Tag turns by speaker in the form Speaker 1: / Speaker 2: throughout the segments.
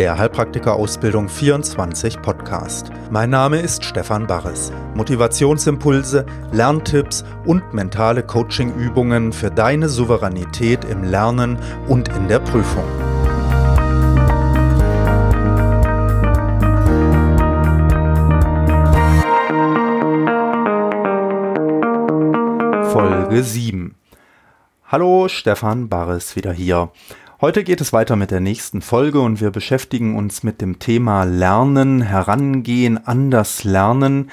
Speaker 1: der Heilpraktiker-Ausbildung 24 Podcast. Mein Name ist Stefan Barres. Motivationsimpulse, Lerntipps und mentale Coachingübungen für deine Souveränität im Lernen und in der Prüfung. Folge 7. Hallo, Stefan Barres wieder hier. Heute geht es weiter mit der nächsten Folge und wir beschäftigen uns mit dem Thema Lernen, Herangehen, anders lernen.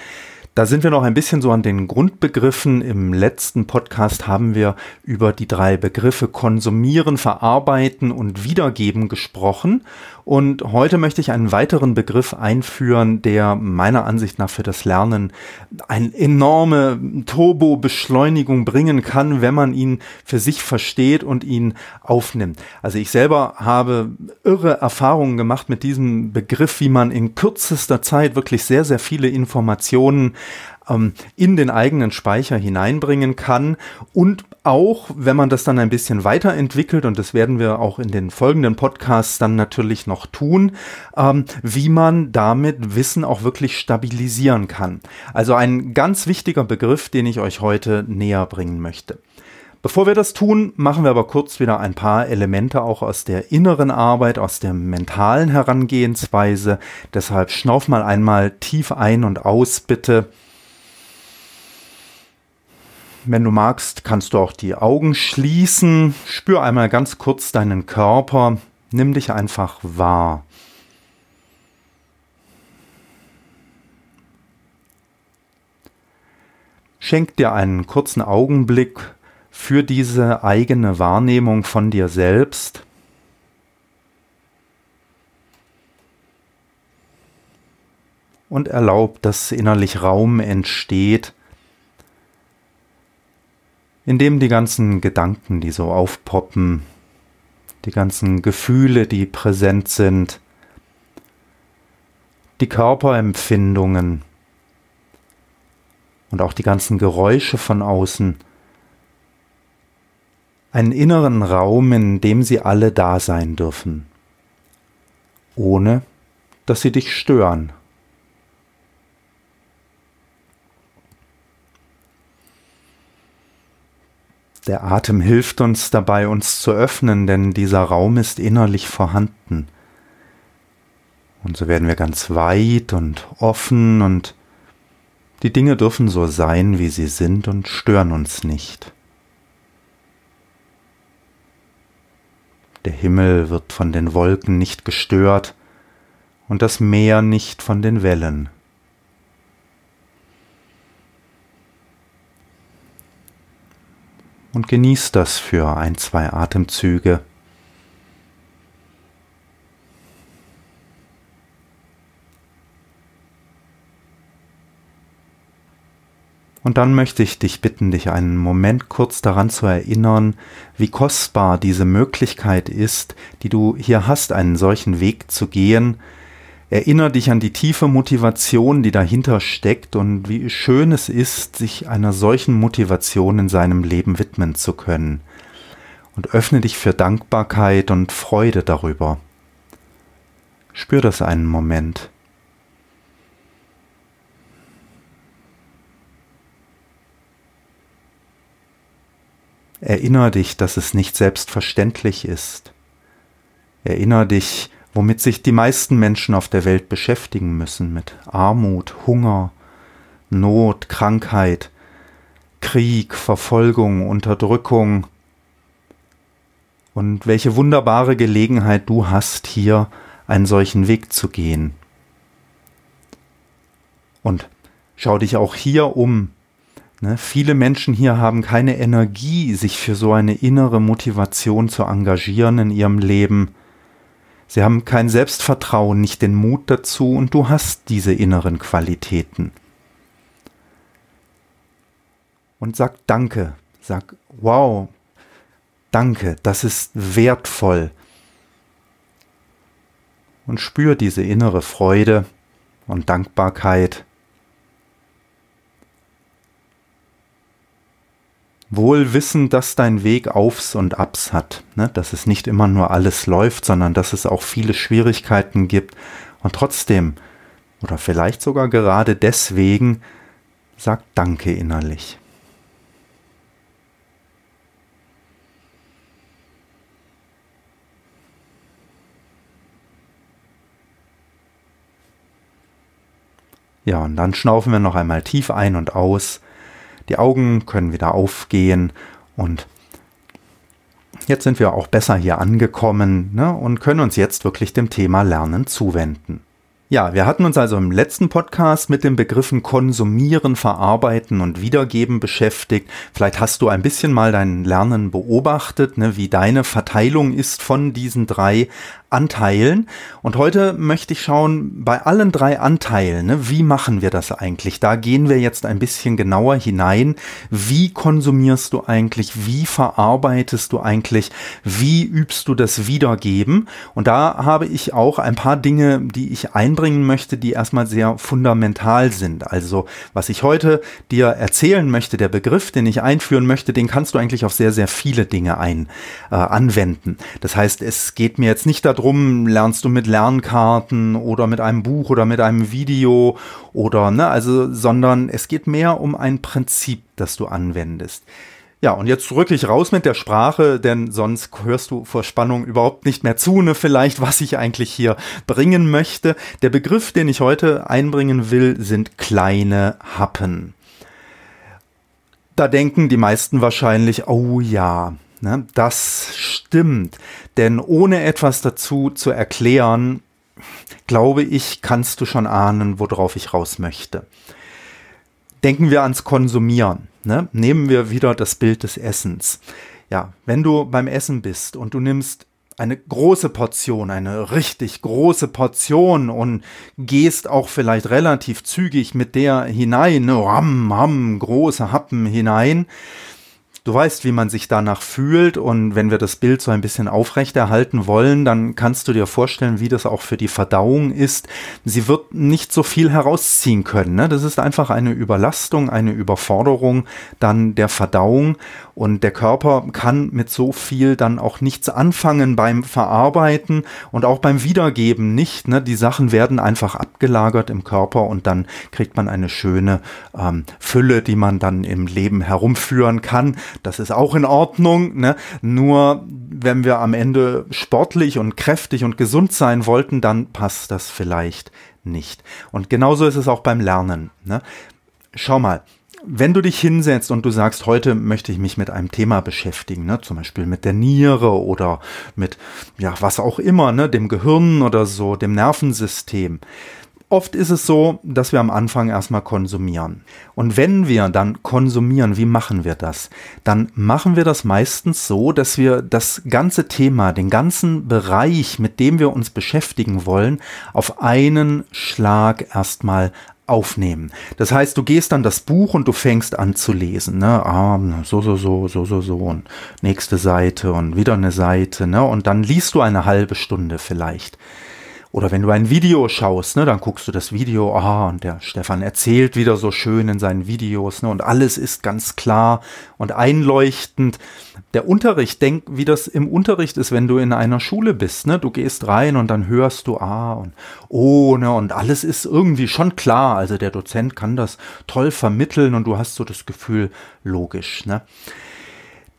Speaker 1: Da sind wir noch ein bisschen so an den Grundbegriffen. Im letzten Podcast haben wir über die drei Begriffe konsumieren, verarbeiten und wiedergeben gesprochen. Und heute möchte ich einen weiteren Begriff einführen, der meiner Ansicht nach für das Lernen eine enorme Turbo-Beschleunigung bringen kann, wenn man ihn für sich versteht und ihn aufnimmt. Also ich selber habe irre Erfahrungen gemacht mit diesem Begriff, wie man in kürzester Zeit wirklich sehr, sehr viele Informationen ähm, in den eigenen Speicher hineinbringen kann und auch, wenn man das dann ein bisschen weiterentwickelt, und das werden wir auch in den folgenden Podcasts dann natürlich noch tun, ähm, wie man damit Wissen auch wirklich stabilisieren kann. Also ein ganz wichtiger Begriff, den ich euch heute näher bringen möchte. Bevor wir das tun, machen wir aber kurz wieder ein paar Elemente auch aus der inneren Arbeit, aus der mentalen Herangehensweise. Deshalb schnauf mal einmal tief ein und aus, bitte. Wenn du magst, kannst du auch die Augen schließen. Spür einmal ganz kurz deinen Körper. Nimm dich einfach wahr. Schenk dir einen kurzen Augenblick für diese eigene Wahrnehmung von dir selbst. Und erlaub, dass innerlich Raum entsteht, in dem die ganzen Gedanken, die so aufpoppen, die ganzen Gefühle, die präsent sind, die Körperempfindungen und auch die ganzen Geräusche von außen, einen inneren Raum, in dem sie alle da sein dürfen, ohne dass sie dich stören. Der Atem hilft uns dabei, uns zu öffnen, denn dieser Raum ist innerlich vorhanden. Und so werden wir ganz weit und offen und die Dinge dürfen so sein, wie sie sind und stören uns nicht. Der Himmel wird von den Wolken nicht gestört und das Meer nicht von den Wellen. und genieß das für ein, zwei Atemzüge. Und dann möchte ich dich bitten, dich einen Moment kurz daran zu erinnern, wie kostbar diese Möglichkeit ist, die du hier hast, einen solchen Weg zu gehen, Erinner dich an die tiefe Motivation, die dahinter steckt und wie schön es ist, sich einer solchen Motivation in seinem Leben widmen zu können. Und öffne dich für Dankbarkeit und Freude darüber. Spür das einen Moment. Erinner dich, dass es nicht selbstverständlich ist. Erinner dich, womit sich die meisten Menschen auf der Welt beschäftigen müssen, mit Armut, Hunger, Not, Krankheit, Krieg, Verfolgung, Unterdrückung. Und welche wunderbare Gelegenheit du hast, hier einen solchen Weg zu gehen. Und schau dich auch hier um. Ne, viele Menschen hier haben keine Energie, sich für so eine innere Motivation zu engagieren in ihrem Leben. Sie haben kein Selbstvertrauen, nicht den Mut dazu und du hast diese inneren Qualitäten. Und sag Danke, sag Wow, danke, das ist wertvoll. Und spür diese innere Freude und Dankbarkeit. Wohl wissend, dass dein Weg Aufs und Abs hat, ne? dass es nicht immer nur alles läuft, sondern dass es auch viele Schwierigkeiten gibt. Und trotzdem, oder vielleicht sogar gerade deswegen, sag Danke innerlich. Ja, und dann schnaufen wir noch einmal tief ein und aus. Die Augen können wieder aufgehen und jetzt sind wir auch besser hier angekommen ne, und können uns jetzt wirklich dem Thema Lernen zuwenden. Ja, wir hatten uns also im letzten Podcast mit den Begriffen konsumieren, verarbeiten und wiedergeben beschäftigt. Vielleicht hast du ein bisschen mal dein Lernen beobachtet, ne, wie deine Verteilung ist von diesen drei Anteilen. Und heute möchte ich schauen, bei allen drei Anteilen, ne, wie machen wir das eigentlich? Da gehen wir jetzt ein bisschen genauer hinein. Wie konsumierst du eigentlich? Wie verarbeitest du eigentlich? Wie übst du das Wiedergeben? Und da habe ich auch ein paar Dinge, die ich einbringen möchte, die erstmal sehr fundamental sind. Also, was ich heute dir erzählen möchte, der Begriff, den ich einführen möchte, den kannst du eigentlich auf sehr, sehr viele Dinge ein, äh, anwenden. Das heißt, es geht mir jetzt nicht darum, drum, lernst du mit Lernkarten oder mit einem Buch oder mit einem Video oder, ne, also, sondern es geht mehr um ein Prinzip, das du anwendest. Ja, und jetzt rücke ich raus mit der Sprache, denn sonst hörst du vor Spannung überhaupt nicht mehr zu, ne, vielleicht, was ich eigentlich hier bringen möchte. Der Begriff, den ich heute einbringen will, sind kleine Happen. Da denken die meisten wahrscheinlich, oh ja, Ne? Das stimmt. Denn ohne etwas dazu zu erklären, glaube ich, kannst du schon ahnen, worauf ich raus möchte. Denken wir ans Konsumieren. Ne? Nehmen wir wieder das Bild des Essens. Ja, wenn du beim Essen bist und du nimmst eine große Portion, eine richtig große Portion und gehst auch vielleicht relativ zügig mit der hinein, ne, ram, ram, große Happen hinein, Du weißt, wie man sich danach fühlt und wenn wir das Bild so ein bisschen aufrechterhalten wollen, dann kannst du dir vorstellen, wie das auch für die Verdauung ist. Sie wird nicht so viel herausziehen können. Ne? Das ist einfach eine Überlastung, eine Überforderung dann der Verdauung und der Körper kann mit so viel dann auch nichts anfangen beim Verarbeiten und auch beim Wiedergeben nicht. Ne? Die Sachen werden einfach abgelagert im Körper und dann kriegt man eine schöne ähm, Fülle, die man dann im Leben herumführen kann. Das ist auch in Ordnung. Ne? Nur wenn wir am Ende sportlich und kräftig und gesund sein wollten, dann passt das vielleicht nicht. Und genauso ist es auch beim Lernen. Ne? Schau mal, wenn du dich hinsetzt und du sagst, heute möchte ich mich mit einem Thema beschäftigen, ne, zum Beispiel mit der Niere oder mit, ja, was auch immer, ne, dem Gehirn oder so, dem Nervensystem, Oft ist es so, dass wir am Anfang erstmal konsumieren. Und wenn wir dann konsumieren, wie machen wir das? Dann machen wir das meistens so, dass wir das ganze Thema, den ganzen Bereich, mit dem wir uns beschäftigen wollen, auf einen Schlag erstmal aufnehmen. Das heißt, du gehst dann das Buch und du fängst an zu lesen. Ne? Ah, so, so, so, so, so, so und nächste Seite und wieder eine Seite. Ne? Und dann liest du eine halbe Stunde vielleicht. Oder wenn du ein Video schaust, ne, dann guckst du das Video, ah, und der Stefan erzählt wieder so schön in seinen Videos, ne, und alles ist ganz klar und einleuchtend. Der Unterricht, denk, wie das im Unterricht ist, wenn du in einer Schule bist, ne, du gehst rein und dann hörst du ah und oh, ne, und alles ist irgendwie schon klar. Also der Dozent kann das toll vermitteln und du hast so das Gefühl, logisch, ne.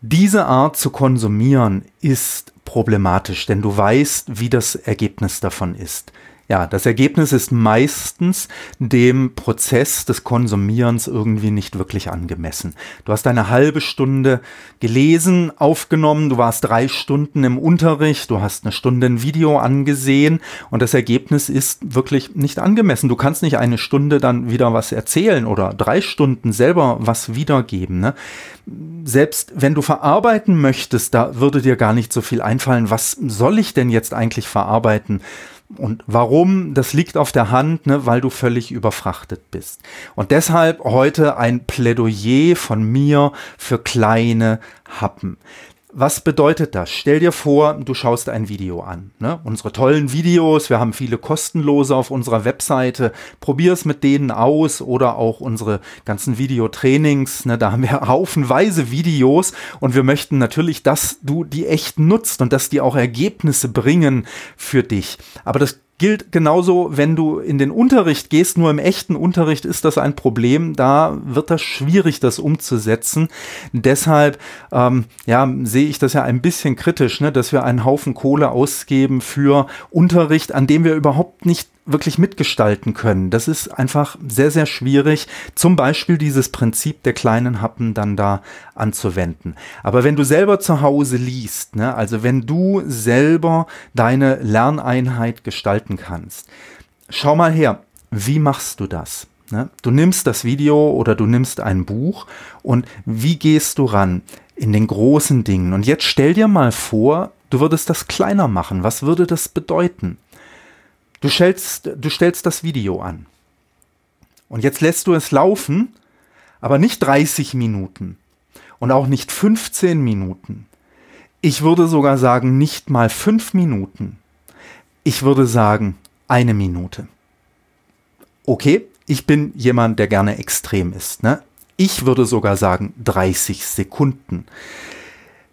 Speaker 1: Diese Art zu konsumieren ist problematisch, denn du weißt, wie das Ergebnis davon ist. Ja, das Ergebnis ist meistens dem Prozess des Konsumierens irgendwie nicht wirklich angemessen. Du hast eine halbe Stunde gelesen, aufgenommen, du warst drei Stunden im Unterricht, du hast eine Stunde ein Video angesehen und das Ergebnis ist wirklich nicht angemessen. Du kannst nicht eine Stunde dann wieder was erzählen oder drei Stunden selber was wiedergeben. Ne? Selbst wenn du verarbeiten möchtest, da würde dir gar nicht so viel einfallen. Was soll ich denn jetzt eigentlich verarbeiten? Und warum? Das liegt auf der Hand, ne, weil du völlig überfrachtet bist. Und deshalb heute ein Plädoyer von mir für kleine Happen. Was bedeutet das? Stell dir vor, du schaust ein Video an. Ne? Unsere tollen Videos, wir haben viele kostenlose auf unserer Webseite. Probier es mit denen aus oder auch unsere ganzen Videotrainings. Ne? Da haben wir haufenweise Videos und wir möchten natürlich, dass du die echt nutzt und dass die auch Ergebnisse bringen für dich. Aber das gilt genauso, wenn du in den Unterricht gehst. Nur im echten Unterricht ist das ein Problem. Da wird das schwierig, das umzusetzen. Deshalb ähm, ja, sehe ich das ja ein bisschen kritisch, ne, dass wir einen Haufen Kohle ausgeben für Unterricht, an dem wir überhaupt nicht wirklich mitgestalten können. Das ist einfach sehr, sehr schwierig, zum Beispiel dieses Prinzip der kleinen Happen dann da anzuwenden. Aber wenn du selber zu Hause liest, ne, also wenn du selber deine Lerneinheit gestalten kannst, schau mal her, wie machst du das? Ne? Du nimmst das Video oder du nimmst ein Buch und wie gehst du ran in den großen Dingen? Und jetzt stell dir mal vor, du würdest das kleiner machen. Was würde das bedeuten? Du stellst, du stellst das Video an. Und jetzt lässt du es laufen, aber nicht 30 Minuten und auch nicht 15 Minuten. Ich würde sogar sagen, nicht mal 5 Minuten. Ich würde sagen, eine Minute. Okay, ich bin jemand, der gerne extrem ist. Ne? Ich würde sogar sagen 30 Sekunden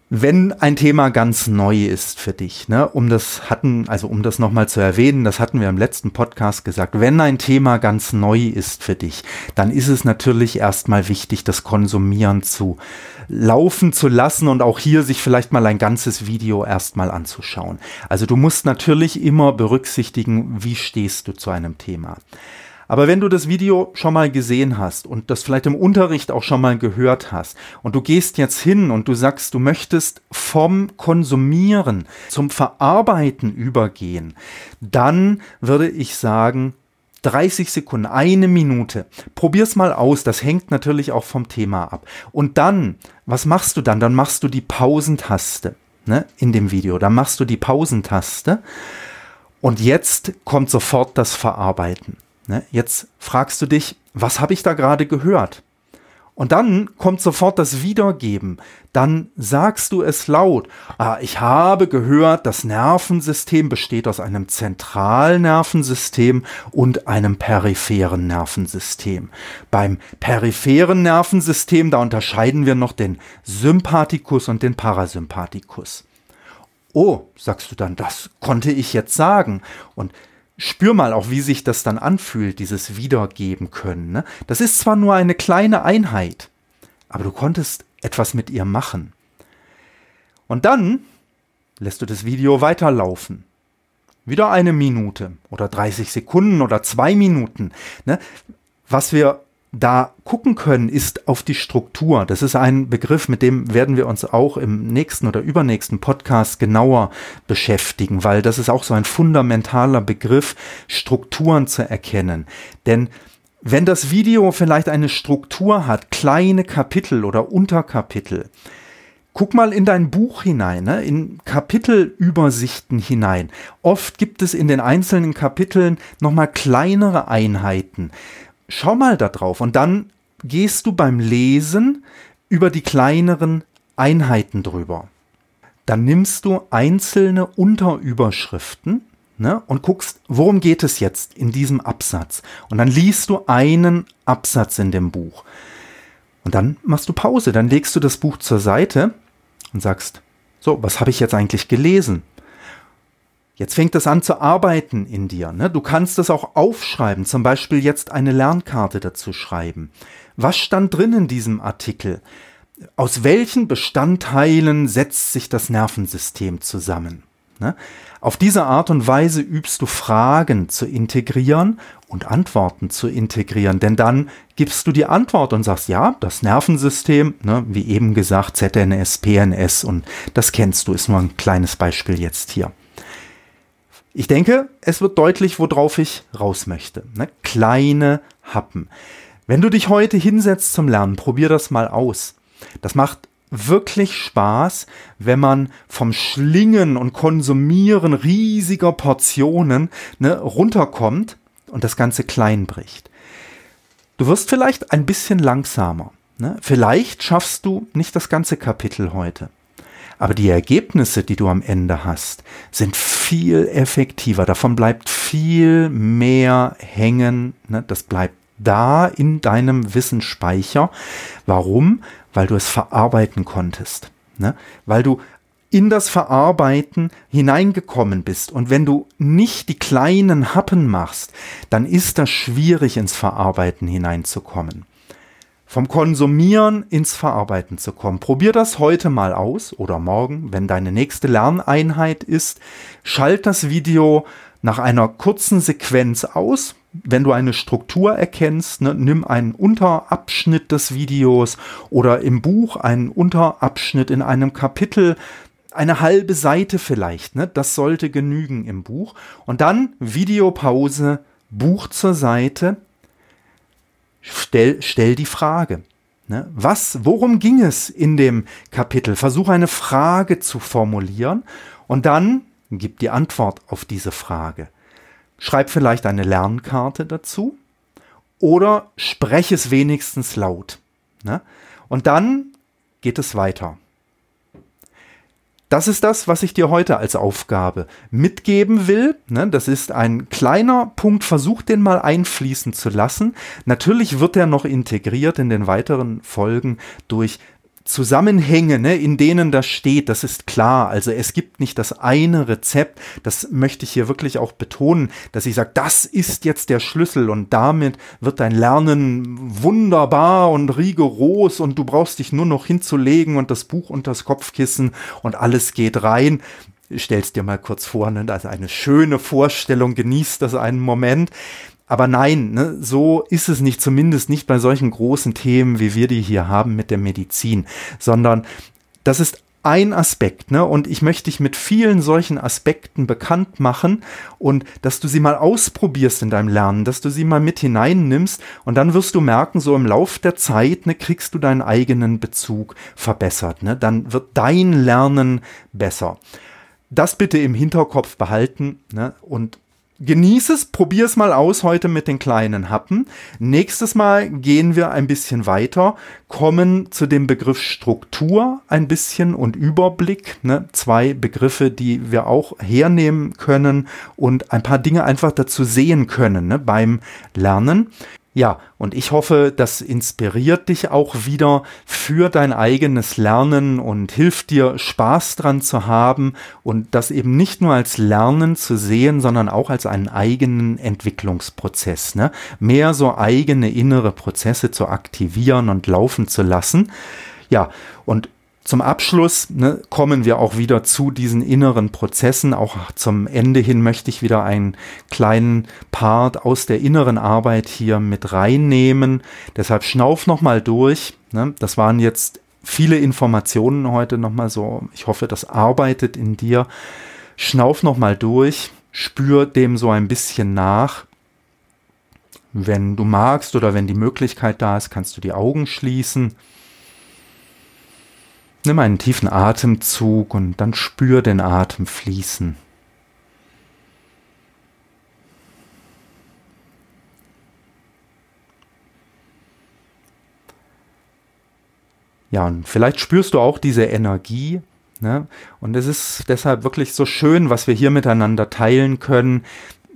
Speaker 1: wenn ein Thema ganz neu ist für dich, ne, um das hatten, also um das nochmal zu erwähnen, das hatten wir im letzten Podcast gesagt, wenn ein Thema ganz neu ist für dich, dann ist es natürlich erstmal wichtig, das Konsumieren zu laufen zu lassen und auch hier sich vielleicht mal ein ganzes Video erstmal anzuschauen. Also du musst natürlich immer berücksichtigen, wie stehst du zu einem Thema. Aber wenn du das Video schon mal gesehen hast und das vielleicht im Unterricht auch schon mal gehört hast und du gehst jetzt hin und du sagst, du möchtest vom Konsumieren zum Verarbeiten übergehen, dann würde ich sagen, 30 Sekunden, eine Minute. Probier's mal aus. Das hängt natürlich auch vom Thema ab. Und dann, was machst du dann? Dann machst du die Pausentaste ne, in dem Video. Dann machst du die Pausentaste. Und jetzt kommt sofort das Verarbeiten. Ne? Jetzt fragst du dich, was habe ich da gerade gehört? Und dann kommt sofort das Wiedergeben. Dann sagst du es laut. Ah, ich habe gehört, das Nervensystem besteht aus einem Zentralnervensystem und einem peripheren Nervensystem. Beim peripheren Nervensystem, da unterscheiden wir noch den Sympathikus und den Parasympathikus. Oh, sagst du dann, das konnte ich jetzt sagen. Und spür mal auch, wie sich das dann anfühlt, dieses Wiedergeben können. Ne? Das ist zwar nur eine kleine Einheit, aber du konntest etwas mit ihr machen. Und dann lässt du das Video weiterlaufen. Wieder eine Minute oder 30 Sekunden oder zwei Minuten. Ne? Was wir da gucken können, ist auf die Struktur. Das ist ein Begriff, mit dem werden wir uns auch im nächsten oder übernächsten Podcast genauer beschäftigen, weil das ist auch so ein fundamentaler Begriff, Strukturen zu erkennen. Denn wenn das Video vielleicht eine Struktur hat, kleine Kapitel oder Unterkapitel, Guck mal in dein Buch hinein, ne? in Kapitelübersichten hinein. Oft gibt es in den einzelnen Kapiteln nochmal kleinere Einheiten schau mal da drauf und dann gehst du beim Lesen über die kleineren Einheiten drüber. Dann nimmst du einzelne Unterüberschriften ne, und guckst, worum geht es jetzt in diesem Absatz. Und dann liest du einen Absatz in dem Buch. Und dann machst du Pause, dann legst du das Buch zur Seite und sagst, so, was habe ich jetzt eigentlich gelesen? Jetzt fängt es an zu arbeiten in dir. Ne? Du kannst es auch aufschreiben, zum Beispiel jetzt eine Lernkarte dazu schreiben. Was stand drin in diesem Artikel? Aus welchen Bestandteilen setzt sich das Nervensystem zusammen? Ne? Auf diese Art und Weise übst du Fragen zu integrieren und Antworten zu integrieren, denn dann gibst du die Antwort und sagst, ja, das Nervensystem, ne, wie eben gesagt, ZNS, PNS und das kennst du, ist nur ein kleines Beispiel jetzt hier. Ich denke, es wird deutlich, worauf ich raus möchte. Ne? Kleine Happen. Wenn du dich heute hinsetzt zum Lernen, probier das mal aus. Das macht wirklich Spaß, wenn man vom Schlingen und Konsumieren riesiger Portionen ne, runterkommt und das Ganze klein bricht. Du wirst vielleicht ein bisschen langsamer. Ne? Vielleicht schaffst du nicht das ganze Kapitel heute. Aber die Ergebnisse, die du am Ende hast, sind viel effektiver. Davon bleibt viel mehr hängen. Ne? Das bleibt da in deinem Wissensspeicher. Warum? Weil du es verarbeiten konntest. Ne? Weil du in das Verarbeiten hineingekommen bist. Und wenn du nicht die kleinen Happen machst, dann ist das schwierig ins Verarbeiten hineinzukommen vom Konsumieren ins Verarbeiten zu kommen. Probier das heute mal aus oder morgen, wenn deine nächste Lerneinheit ist. Schalt das Video nach einer kurzen Sequenz aus. Wenn du eine Struktur erkennst, ne, nimm einen Unterabschnitt des Videos oder im Buch einen Unterabschnitt in einem Kapitel, eine halbe Seite vielleicht. Ne, das sollte genügen im Buch. Und dann Videopause, Buch zur Seite, stell, stell die Frage. Ne? Was, worum ging es in dem Kapitel? Versuch eine Frage zu formulieren und dann gib die Antwort auf diese Frage. Schreib vielleicht eine Lernkarte dazu oder sprech es wenigstens laut. Ne? Und dann geht es weiter. Das ist das, was ich dir heute als Aufgabe mitgeben will. Ne, das ist ein kleiner Punkt. Versuch den mal einfließen zu lassen. Natürlich wird er noch integriert in den weiteren Folgen durch Zusammenhänge, ne, in denen das steht, das ist klar. Also es gibt nicht das eine Rezept. Das möchte ich hier wirklich auch betonen, dass ich sage, das ist jetzt der Schlüssel und damit wird dein Lernen wunderbar und rigoros und du brauchst dich nur noch hinzulegen und das Buch unter das Kopfkissen und alles geht rein. Stellst dir mal kurz vor, ne, ist eine schöne Vorstellung, genießt das einen Moment. Aber nein, ne, so ist es nicht, zumindest nicht bei solchen großen Themen, wie wir die hier haben mit der Medizin, sondern das ist ein Aspekt, ne? Und ich möchte dich mit vielen solchen Aspekten bekannt machen und dass du sie mal ausprobierst in deinem Lernen, dass du sie mal mit hineinnimmst und dann wirst du merken, so im Lauf der Zeit, ne, kriegst du deinen eigenen Bezug verbessert, ne? Dann wird dein Lernen besser. Das bitte im Hinterkopf behalten, ne? Und Genieß es, probier es mal aus heute mit den kleinen Happen. Nächstes Mal gehen wir ein bisschen weiter, kommen zu dem Begriff Struktur ein bisschen und Überblick. Ne? Zwei Begriffe, die wir auch hernehmen können und ein paar Dinge einfach dazu sehen können ne? beim Lernen. Ja, und ich hoffe, das inspiriert dich auch wieder für dein eigenes Lernen und hilft dir, Spaß dran zu haben und das eben nicht nur als Lernen zu sehen, sondern auch als einen eigenen Entwicklungsprozess. Ne? Mehr so eigene innere Prozesse zu aktivieren und laufen zu lassen. Ja, und zum Abschluss ne, kommen wir auch wieder zu diesen inneren Prozessen. Auch zum Ende hin möchte ich wieder einen kleinen Part aus der inneren Arbeit hier mit reinnehmen. Deshalb schnauf nochmal durch. Ne? Das waren jetzt viele Informationen heute nochmal so. Ich hoffe, das arbeitet in dir. Schnauf nochmal durch. Spür dem so ein bisschen nach. Wenn du magst oder wenn die Möglichkeit da ist, kannst du die Augen schließen. Nimm einen tiefen Atemzug und dann spür den Atem fließen. Ja, und vielleicht spürst du auch diese Energie. Ne? Und es ist deshalb wirklich so schön, was wir hier miteinander teilen können,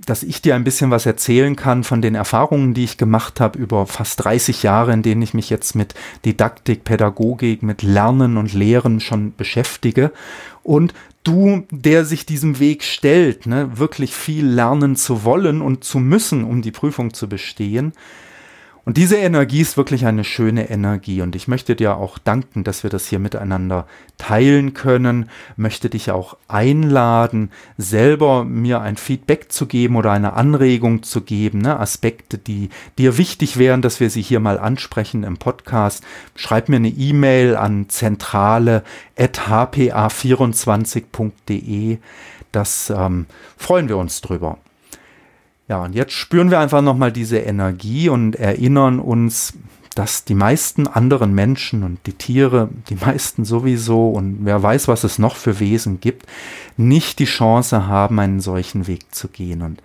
Speaker 1: dass ich dir ein bisschen was erzählen kann von den Erfahrungen, die ich gemacht habe über fast 30 Jahre, in denen ich mich jetzt mit Didaktik, Pädagogik, mit Lernen und Lehren schon beschäftige. Und du, der sich diesem Weg stellt, ne, wirklich viel lernen zu wollen und zu müssen, um die Prüfung zu bestehen, und diese Energie ist wirklich eine schöne Energie und ich möchte dir auch danken, dass wir das hier miteinander teilen können, möchte dich auch einladen, selber mir ein Feedback zu geben oder eine Anregung zu geben, ne? Aspekte, die dir wichtig wären, dass wir sie hier mal ansprechen im Podcast. Schreib mir eine E-Mail an zentrale.hpa24.de. Das ähm, freuen wir uns drüber. Ja, und jetzt spüren wir einfach nochmal diese Energie und erinnern uns, dass die meisten anderen Menschen und die Tiere, die meisten sowieso und wer weiß, was es noch für Wesen gibt, nicht die Chance haben, einen solchen Weg zu gehen. Und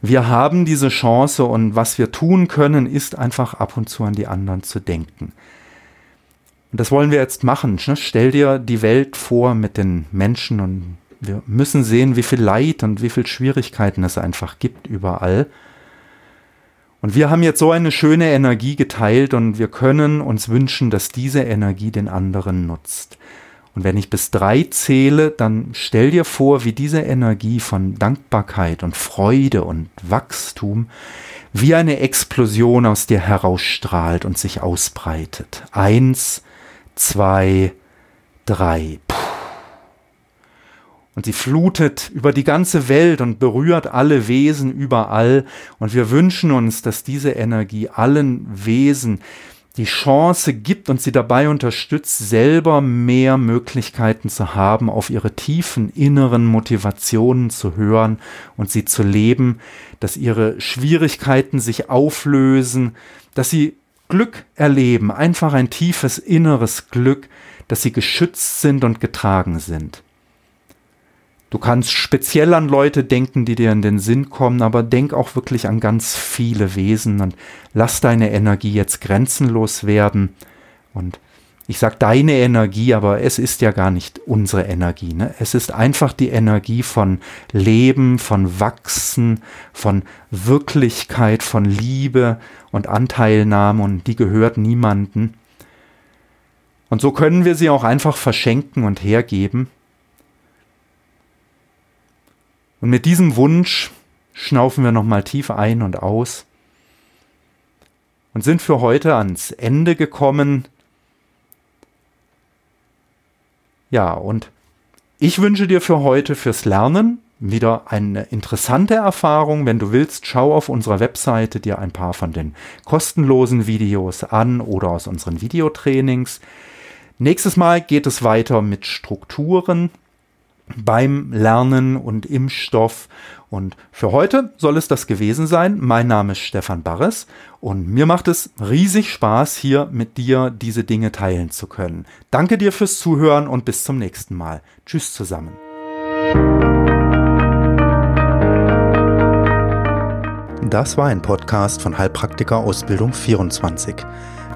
Speaker 1: wir haben diese Chance und was wir tun können, ist einfach ab und zu an die anderen zu denken. Und das wollen wir jetzt machen. Ne? Stell dir die Welt vor mit den Menschen und wir müssen sehen, wie viel Leid und wie viel Schwierigkeiten es einfach gibt überall. Und wir haben jetzt so eine schöne Energie geteilt und wir können uns wünschen, dass diese Energie den anderen nutzt. Und wenn ich bis drei zähle, dann stell dir vor, wie diese Energie von Dankbarkeit und Freude und Wachstum wie eine Explosion aus dir herausstrahlt und sich ausbreitet. Eins, zwei, drei. Und sie flutet über die ganze Welt und berührt alle Wesen überall. Und wir wünschen uns, dass diese Energie allen Wesen die Chance gibt und sie dabei unterstützt, selber mehr Möglichkeiten zu haben, auf ihre tiefen inneren Motivationen zu hören und sie zu leben, dass ihre Schwierigkeiten sich auflösen, dass sie Glück erleben, einfach ein tiefes inneres Glück, dass sie geschützt sind und getragen sind. Du kannst speziell an Leute denken, die dir in den Sinn kommen, aber denk auch wirklich an ganz viele Wesen und lass deine Energie jetzt grenzenlos werden. Und ich sag deine Energie, aber es ist ja gar nicht unsere Energie. Ne? Es ist einfach die Energie von Leben, von Wachsen, von Wirklichkeit, von Liebe und Anteilnahme und die gehört niemanden. Und so können wir sie auch einfach verschenken und hergeben. Und mit diesem Wunsch schnaufen wir nochmal tief ein und aus und sind für heute ans Ende gekommen. Ja, und ich wünsche dir für heute fürs Lernen wieder eine interessante Erfahrung. Wenn du willst, schau auf unserer Webseite dir ein paar von den kostenlosen Videos an oder aus unseren Videotrainings. Nächstes Mal geht es weiter mit Strukturen beim Lernen und im Stoff. Und für heute soll es das gewesen sein. Mein Name ist Stefan Barres und mir macht es riesig Spaß, hier mit dir diese Dinge teilen zu können. Danke dir fürs Zuhören und bis zum nächsten Mal. Tschüss zusammen. Das war ein Podcast von Heilpraktiker Ausbildung 24.